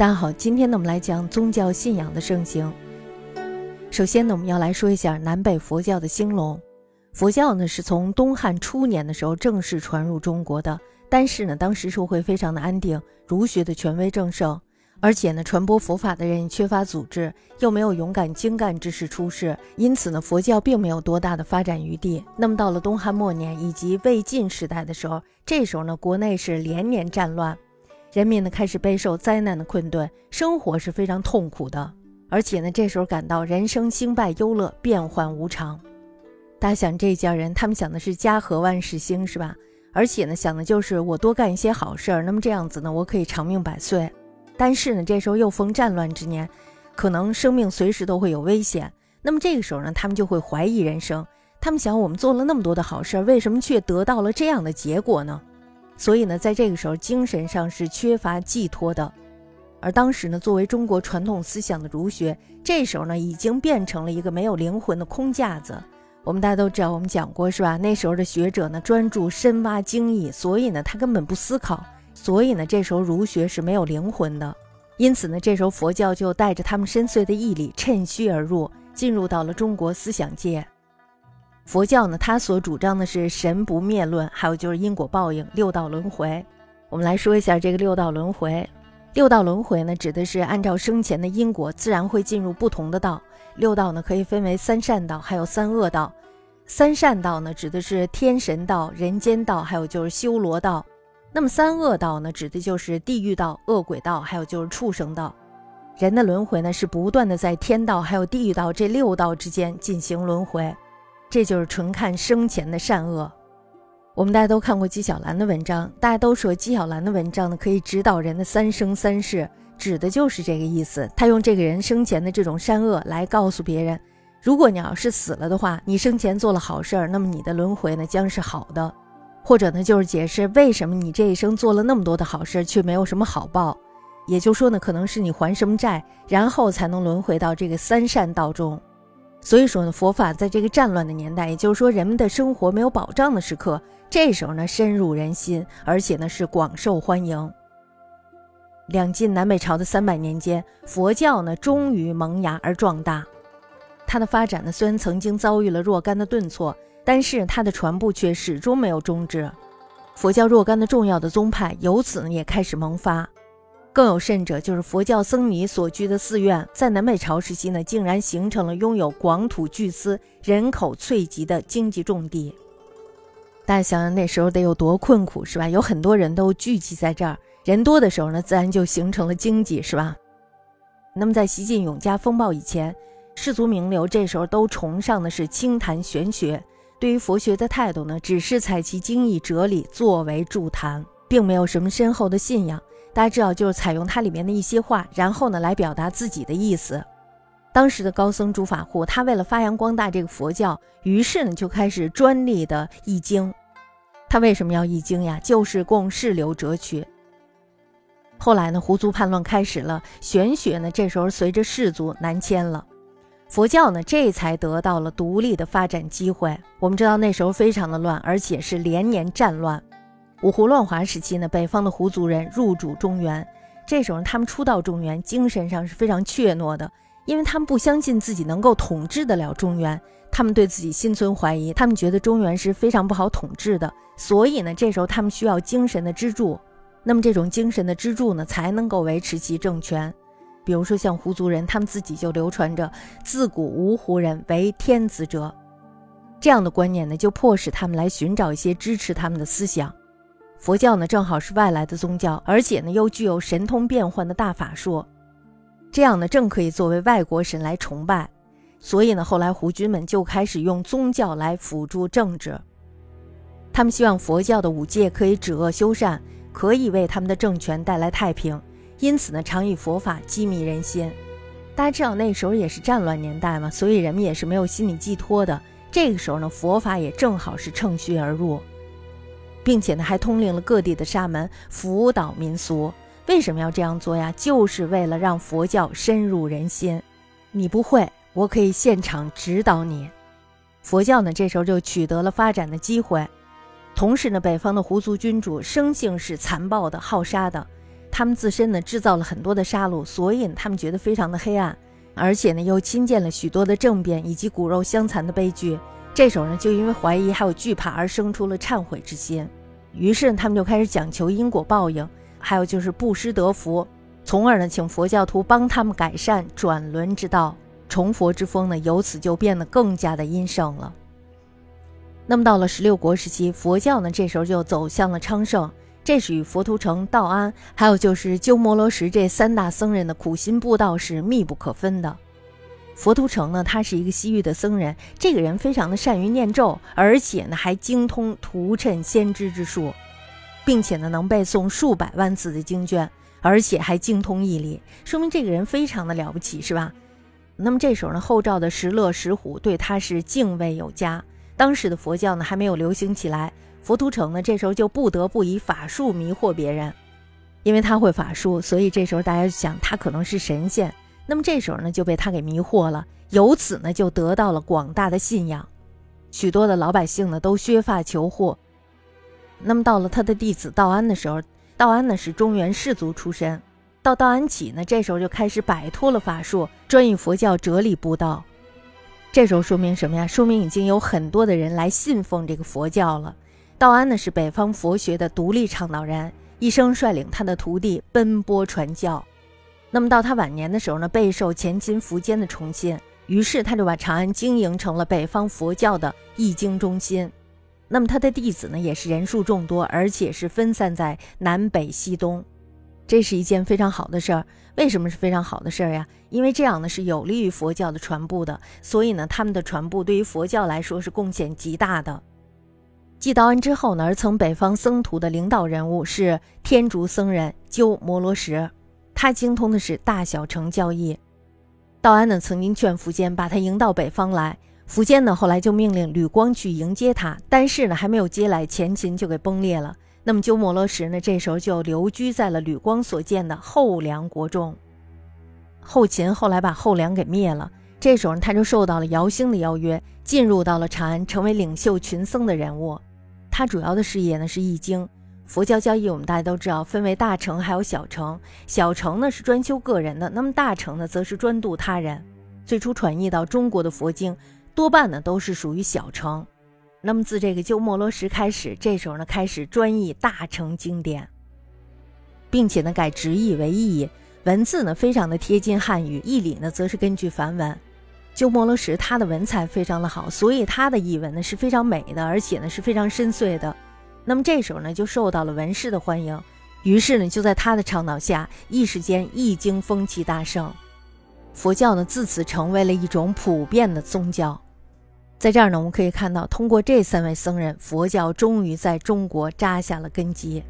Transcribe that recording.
大家好，今天呢，我们来讲宗教信仰的盛行。首先呢，我们要来说一下南北佛教的兴隆。佛教呢，是从东汉初年的时候正式传入中国的，但是呢，当时社会非常的安定，儒学的权威正盛，而且呢，传播佛法的人缺乏组织，又没有勇敢精干之士出世，因此呢，佛教并没有多大的发展余地。那么到了东汉末年以及魏晋时代的时候，这时候呢，国内是连年战乱。人民呢开始备受灾难的困顿，生活是非常痛苦的，而且呢这时候感到人生兴败忧乐变幻无常。大家想这一家人，他们想的是家和万事兴，是吧？而且呢想的就是我多干一些好事儿，那么这样子呢我可以长命百岁。但是呢这时候又逢战乱之年，可能生命随时都会有危险。那么这个时候呢他们就会怀疑人生，他们想我们做了那么多的好事儿，为什么却得到了这样的结果呢？所以呢，在这个时候，精神上是缺乏寄托的。而当时呢，作为中国传统思想的儒学，这时候呢，已经变成了一个没有灵魂的空架子。我们大家都知道，我们讲过是吧？那时候的学者呢，专注深挖精义，所以呢，他根本不思考。所以呢，这时候儒学是没有灵魂的。因此呢，这时候佛教就带着他们深邃的毅力，趁虚而入，进入到了中国思想界。佛教呢，它所主张的是神不灭论，还有就是因果报应、六道轮回。我们来说一下这个六道轮回。六道轮回呢，指的是按照生前的因果，自然会进入不同的道。六道呢，可以分为三善道，还有三恶道。三善道呢，指的是天神道、人间道，还有就是修罗道。那么三恶道呢，指的就是地狱道、恶鬼道，还有就是畜生道。人的轮回呢，是不断的在天道还有地狱道这六道之间进行轮回。这就是纯看生前的善恶。我们大家都看过纪晓岚的文章，大家都说纪晓岚的文章呢可以指导人的三生三世，指的就是这个意思。他用这个人生前的这种善恶来告诉别人：如果你要是死了的话，你生前做了好事儿，那么你的轮回呢将是好的；或者呢就是解释为什么你这一生做了那么多的好事却没有什么好报。也就说呢，可能是你还什么债，然后才能轮回到这个三善道中。所以说呢，佛法在这个战乱的年代，也就是说人们的生活没有保障的时刻，这时候呢深入人心，而且呢是广受欢迎。两晋南北朝的三百年间，佛教呢终于萌芽而壮大。它的发展呢虽然曾经遭遇了若干的顿挫，但是它的传播却始终没有终止。佛教若干的重要的宗派由此呢也开始萌发。更有甚者，就是佛教僧尼所居的寺院，在南北朝时期呢，竟然形成了拥有广土巨资、人口萃集的经济重地。大家想想那时候得有多困苦，是吧？有很多人都聚集在这儿，人多的时候呢，自然就形成了经济，是吧？那么在西晋永嘉风暴以前，士族名流这时候都崇尚的是清谈玄学，对于佛学的态度呢，只是采其经义哲理作为助谈，并没有什么深厚的信仰。大家知道，就是采用它里面的一些话，然后呢来表达自己的意思。当时的高僧诸法护，他为了发扬光大这个佛教，于是呢就开始专利的译经。他为什么要译经呀？就是供世流折取。后来呢，胡族叛乱开始了，玄学呢这时候随着氏族南迁了，佛教呢这才得到了独立的发展机会。我们知道那时候非常的乱，而且是连年战乱。五胡乱华时期呢，北方的胡族人入主中原，这时候他们初到中原，精神上是非常怯懦的，因为他们不相信自己能够统治得了中原，他们对自己心存怀疑，他们觉得中原是非常不好统治的，所以呢，这时候他们需要精神的支柱，那么这种精神的支柱呢，才能够维持其政权。比如说像胡族人，他们自己就流传着“自古无胡人为天子者”这样的观念呢，就迫使他们来寻找一些支持他们的思想。佛教呢，正好是外来的宗教，而且呢，又具有神通变幻的大法术，这样呢，正可以作为外国神来崇拜。所以呢，后来胡军们就开始用宗教来辅助政治，他们希望佛教的五戒可以止恶修善，可以为他们的政权带来太平。因此呢，常以佛法激迷人心。大家知道那时候也是战乱年代嘛，所以人们也是没有心理寄托的。这个时候呢，佛法也正好是趁虚而入。并且呢，还通令了各地的沙门辅导民俗。为什么要这样做呀？就是为了让佛教深入人心。你不会，我可以现场指导你。佛教呢，这时候就取得了发展的机会。同时呢，北方的胡族君主生性是残暴的、好杀的，他们自身呢制造了很多的杀戮，所以他们觉得非常的黑暗，而且呢又亲见了许多的政变以及骨肉相残的悲剧。这时候呢，就因为怀疑还有惧怕而生出了忏悔之心，于是他们就开始讲求因果报应，还有就是布施得福，从而呢请佛教徒帮他们改善转轮之道，崇佛之风呢由此就变得更加的阴盛了。那么到了十六国时期，佛教呢这时候就走向了昌盛，这是与佛图澄、道安，还有就是鸠摩罗什这三大僧人的苦心布道是密不可分的。佛图澄呢，他是一个西域的僧人，这个人非常的善于念咒，而且呢还精通图谶先知之术，并且呢能背诵数百万字的经卷，而且还精通义理，说明这个人非常的了不起，是吧？那么这时候呢，后赵的石勒、石虎对他是敬畏有加。当时的佛教呢还没有流行起来，佛图澄呢这时候就不得不以法术迷惑别人，因为他会法术，所以这时候大家想他可能是神仙。那么这时候呢，就被他给迷惑了，由此呢，就得到了广大的信仰，许多的老百姓呢都削发求获。那么到了他的弟子道安的时候，道安呢是中原士族出身，到道安起呢，这时候就开始摆脱了法术，专以佛教哲理布道。这时候说明什么呀？说明已经有很多的人来信奉这个佛教了。道安呢是北方佛学的独立倡导人，一生率领他的徒弟奔波传教。那么到他晚年的时候呢，备受前秦苻坚的宠信，于是他就把长安经营成了北方佛教的译经中心。那么他的弟子呢，也是人数众多，而且是分散在南北西东，这是一件非常好的事儿。为什么是非常好的事儿呀？因为这样呢是有利于佛教的传播的，所以呢他们的传播对于佛教来说是贡献极大的。继道安之后呢，而曾北方僧徒的领导人物是天竺僧人鸠摩罗什。他精通的是大小乘教义，道安呢曾经劝苻坚把他迎到北方来，苻坚呢后来就命令吕光去迎接他，但是呢还没有接来，前秦就给崩裂了。那么鸠摩罗什呢这时候就留居在了吕光所建的后梁国中。后秦后来把后梁给灭了，这时候他就受到了姚兴的邀约，进入到了长安，成为领袖群僧的人物。他主要的事业呢是易经。佛教教义，我们大家都知道，分为大乘还有小乘。小乘呢是专修个人的，那么大乘呢则是专度他人。最初传译到中国的佛经，多半呢都是属于小乘。那么自这个鸠摩罗什开始，这时候呢开始专译大乘经典，并且呢改直译为意译，文字呢非常的贴近汉语，义理呢则是根据梵文。鸠摩罗什他的文采非常的好，所以他的译文呢是非常美的，而且呢是非常深邃的。那么这时候呢，就受到了文士的欢迎，于是呢，就在他的倡导下，一时间易经风气大盛，佛教呢自此成为了一种普遍的宗教。在这儿呢，我们可以看到，通过这三位僧人，佛教终于在中国扎下了根基。